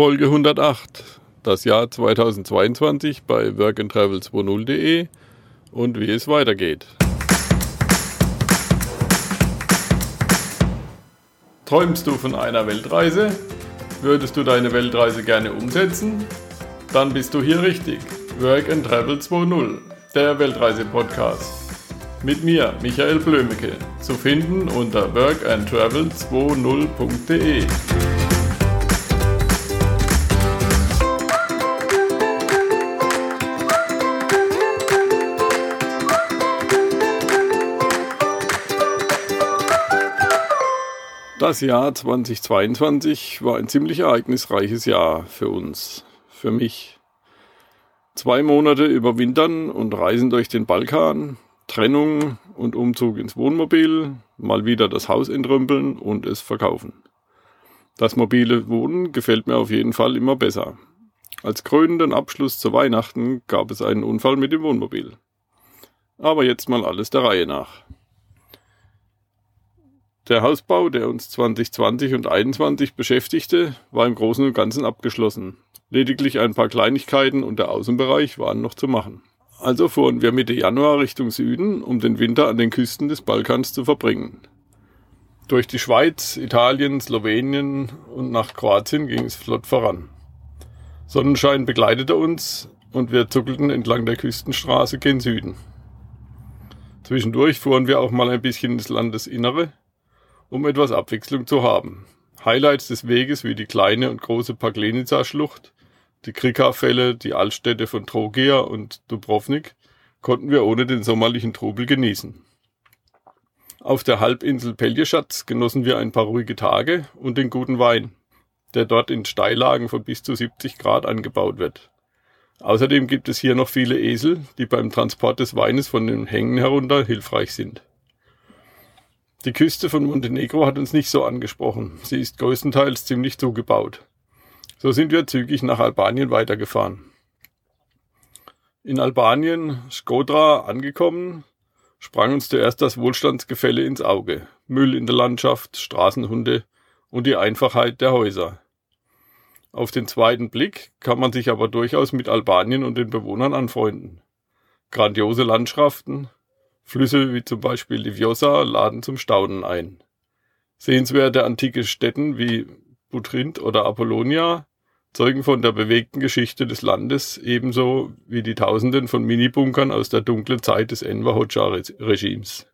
Folge 108, das Jahr 2022 bei workandtravel20.de und wie es weitergeht. Träumst du von einer Weltreise? Würdest du deine Weltreise gerne umsetzen? Dann bist du hier richtig. Work and Travel 2.0, der Weltreise-Podcast. Mit mir, Michael Blömecke, zu finden unter workandtravel20.de. Das Jahr 2022 war ein ziemlich ereignisreiches Jahr für uns, für mich. Zwei Monate überwintern und Reisen durch den Balkan, Trennung und Umzug ins Wohnmobil, mal wieder das Haus entrümpeln und es verkaufen. Das mobile Wohnen gefällt mir auf jeden Fall immer besser. Als krönenden Abschluss zu Weihnachten gab es einen Unfall mit dem Wohnmobil. Aber jetzt mal alles der Reihe nach. Der Hausbau, der uns 2020 und 2021 beschäftigte, war im Großen und Ganzen abgeschlossen. Lediglich ein paar Kleinigkeiten und der Außenbereich waren noch zu machen. Also fuhren wir Mitte Januar Richtung Süden, um den Winter an den Küsten des Balkans zu verbringen. Durch die Schweiz, Italien, Slowenien und nach Kroatien ging es flott voran. Sonnenschein begleitete uns und wir zuckelten entlang der Küstenstraße gen Süden. Zwischendurch fuhren wir auch mal ein bisschen ins Landesinnere, um etwas Abwechslung zu haben. Highlights des Weges wie die kleine und große Paglenica-Schlucht, die Krika-Fälle, die Altstädte von Trogea und Dubrovnik konnten wir ohne den sommerlichen Trubel genießen. Auf der Halbinsel Peljeschatz genossen wir ein paar ruhige Tage und den guten Wein, der dort in Steillagen von bis zu 70 Grad angebaut wird. Außerdem gibt es hier noch viele Esel, die beim Transport des Weines von den Hängen herunter hilfreich sind. Die Küste von Montenegro hat uns nicht so angesprochen. Sie ist größtenteils ziemlich zugebaut. So sind wir zügig nach Albanien weitergefahren. In Albanien, Skodra, angekommen, sprang uns zuerst das Wohlstandsgefälle ins Auge. Müll in der Landschaft, Straßenhunde und die Einfachheit der Häuser. Auf den zweiten Blick kann man sich aber durchaus mit Albanien und den Bewohnern anfreunden. Grandiose Landschaften, Flüsse wie zum Beispiel die Vjosa laden zum Staunen ein. Sehenswerte antike Städten wie Butrint oder Apollonia zeugen von der bewegten Geschichte des Landes, ebenso wie die Tausenden von Minibunkern aus der dunklen Zeit des Enver Hoxha-Regimes.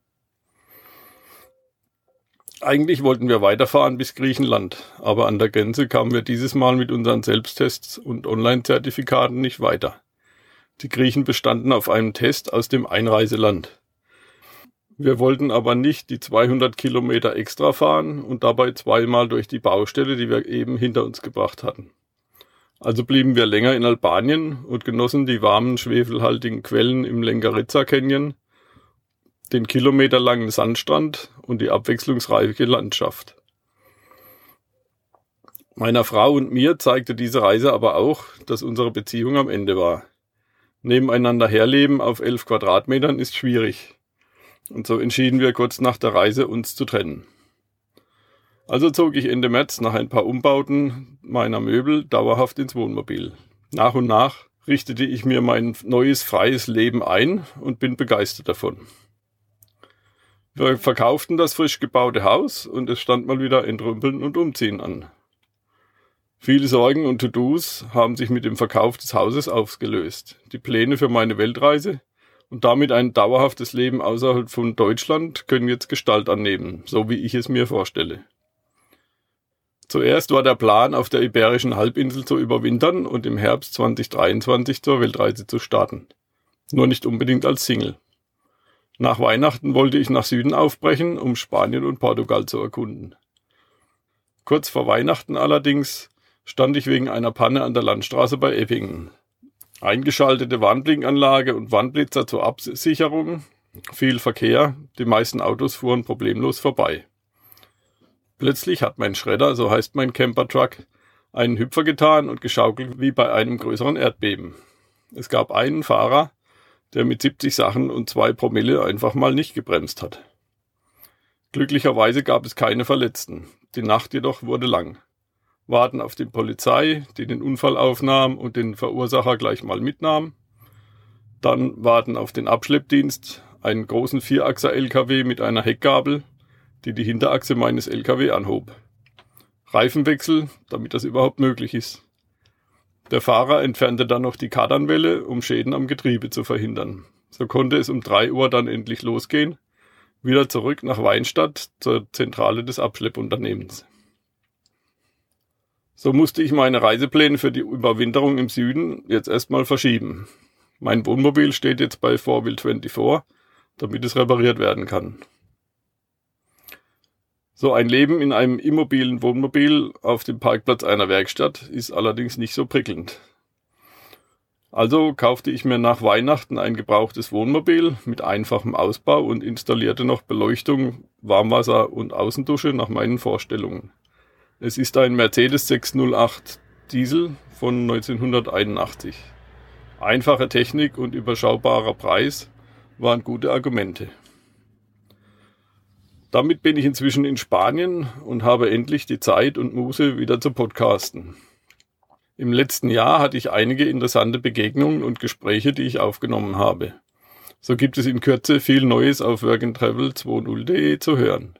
Eigentlich wollten wir weiterfahren bis Griechenland, aber an der Grenze kamen wir dieses Mal mit unseren Selbsttests und Online-Zertifikaten nicht weiter. Die Griechen bestanden auf einem Test aus dem Einreiseland. Wir wollten aber nicht die 200 Kilometer extra fahren und dabei zweimal durch die Baustelle, die wir eben hinter uns gebracht hatten. Also blieben wir länger in Albanien und genossen die warmen, schwefelhaltigen Quellen im Lengarizza Canyon, den kilometerlangen Sandstrand und die abwechslungsreiche Landschaft. Meiner Frau und mir zeigte diese Reise aber auch, dass unsere Beziehung am Ende war. Nebeneinander herleben auf elf Quadratmetern ist schwierig. Und so entschieden wir kurz nach der Reise, uns zu trennen. Also zog ich Ende März nach ein paar Umbauten meiner Möbel dauerhaft ins Wohnmobil. Nach und nach richtete ich mir mein neues freies Leben ein und bin begeistert davon. Wir verkauften das frisch gebaute Haus und es stand mal wieder entrümpeln und umziehen an. Viele Sorgen und To-Dos haben sich mit dem Verkauf des Hauses aufgelöst. Die Pläne für meine Weltreise, und damit ein dauerhaftes Leben außerhalb von Deutschland können jetzt Gestalt annehmen, so wie ich es mir vorstelle. Zuerst war der Plan, auf der Iberischen Halbinsel zu überwintern und im Herbst 2023 zur Weltreise zu starten. Nur nicht unbedingt als Single. Nach Weihnachten wollte ich nach Süden aufbrechen, um Spanien und Portugal zu erkunden. Kurz vor Weihnachten allerdings stand ich wegen einer Panne an der Landstraße bei Eppingen. Eingeschaltete Warnblinkanlage und Warnblitzer zur Absicherung. Viel Verkehr. Die meisten Autos fuhren problemlos vorbei. Plötzlich hat mein Schredder, so heißt mein Campertruck, einen Hüpfer getan und geschaukelt wie bei einem größeren Erdbeben. Es gab einen Fahrer, der mit 70 Sachen und zwei Promille einfach mal nicht gebremst hat. Glücklicherweise gab es keine Verletzten. Die Nacht jedoch wurde lang. Warten auf die Polizei, die den Unfall aufnahm und den Verursacher gleich mal mitnahm. Dann warten auf den Abschleppdienst, einen großen Vierachser-LKW mit einer Heckgabel, die die Hinterachse meines LKW anhob. Reifenwechsel, damit das überhaupt möglich ist. Der Fahrer entfernte dann noch die Kardanwelle, um Schäden am Getriebe zu verhindern. So konnte es um drei Uhr dann endlich losgehen, wieder zurück nach Weinstadt zur Zentrale des Abschleppunternehmens. So musste ich meine Reisepläne für die Überwinterung im Süden jetzt erstmal verschieben. Mein Wohnmobil steht jetzt bei 4Will24, damit es repariert werden kann. So ein Leben in einem immobilen Wohnmobil auf dem Parkplatz einer Werkstatt ist allerdings nicht so prickelnd. Also kaufte ich mir nach Weihnachten ein gebrauchtes Wohnmobil mit einfachem Ausbau und installierte noch Beleuchtung, Warmwasser und Außendusche nach meinen Vorstellungen. Es ist ein Mercedes 608 Diesel von 1981. Einfache Technik und überschaubarer Preis waren gute Argumente. Damit bin ich inzwischen in Spanien und habe endlich die Zeit und Muße wieder zu podcasten. Im letzten Jahr hatte ich einige interessante Begegnungen und Gespräche, die ich aufgenommen habe. So gibt es in Kürze viel Neues auf workandtravel20.de zu hören.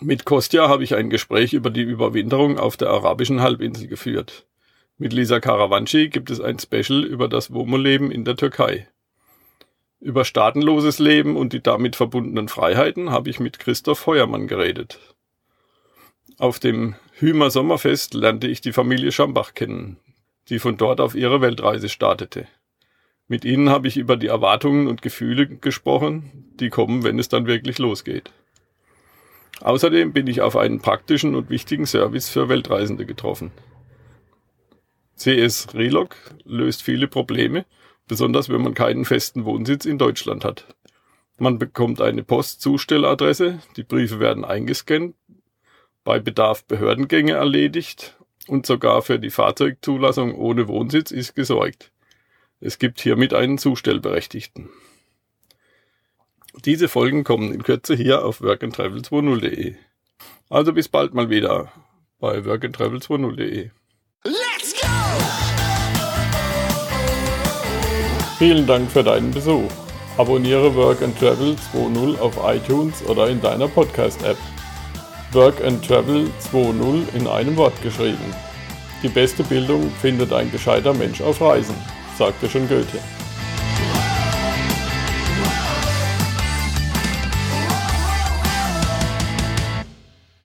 Mit Kostja habe ich ein Gespräch über die Überwinterung auf der arabischen Halbinsel geführt. Mit Lisa Karawanci gibt es ein Special über das Womo-Leben in der Türkei. Über staatenloses Leben und die damit verbundenen Freiheiten habe ich mit Christoph Heuermann geredet. Auf dem Hümer Sommerfest lernte ich die Familie Schambach kennen, die von dort auf ihre Weltreise startete. Mit ihnen habe ich über die Erwartungen und Gefühle gesprochen, die kommen, wenn es dann wirklich losgeht. Außerdem bin ich auf einen praktischen und wichtigen Service für Weltreisende getroffen. CS Relog löst viele Probleme, besonders wenn man keinen festen Wohnsitz in Deutschland hat. Man bekommt eine Postzustelladresse, die Briefe werden eingescannt, bei Bedarf Behördengänge erledigt und sogar für die Fahrzeugzulassung ohne Wohnsitz ist gesorgt. Es gibt hiermit einen Zustellberechtigten. Diese Folgen kommen in Kürze hier auf workandtravel20.de. Also bis bald mal wieder bei workandtravel20.de. Let's go! Vielen Dank für deinen Besuch. Abonniere Work and Travel 2.0 auf iTunes oder in deiner Podcast-App. Work and Travel 2.0 in einem Wort geschrieben. Die beste Bildung findet ein gescheiter Mensch auf Reisen, sagte schon Goethe.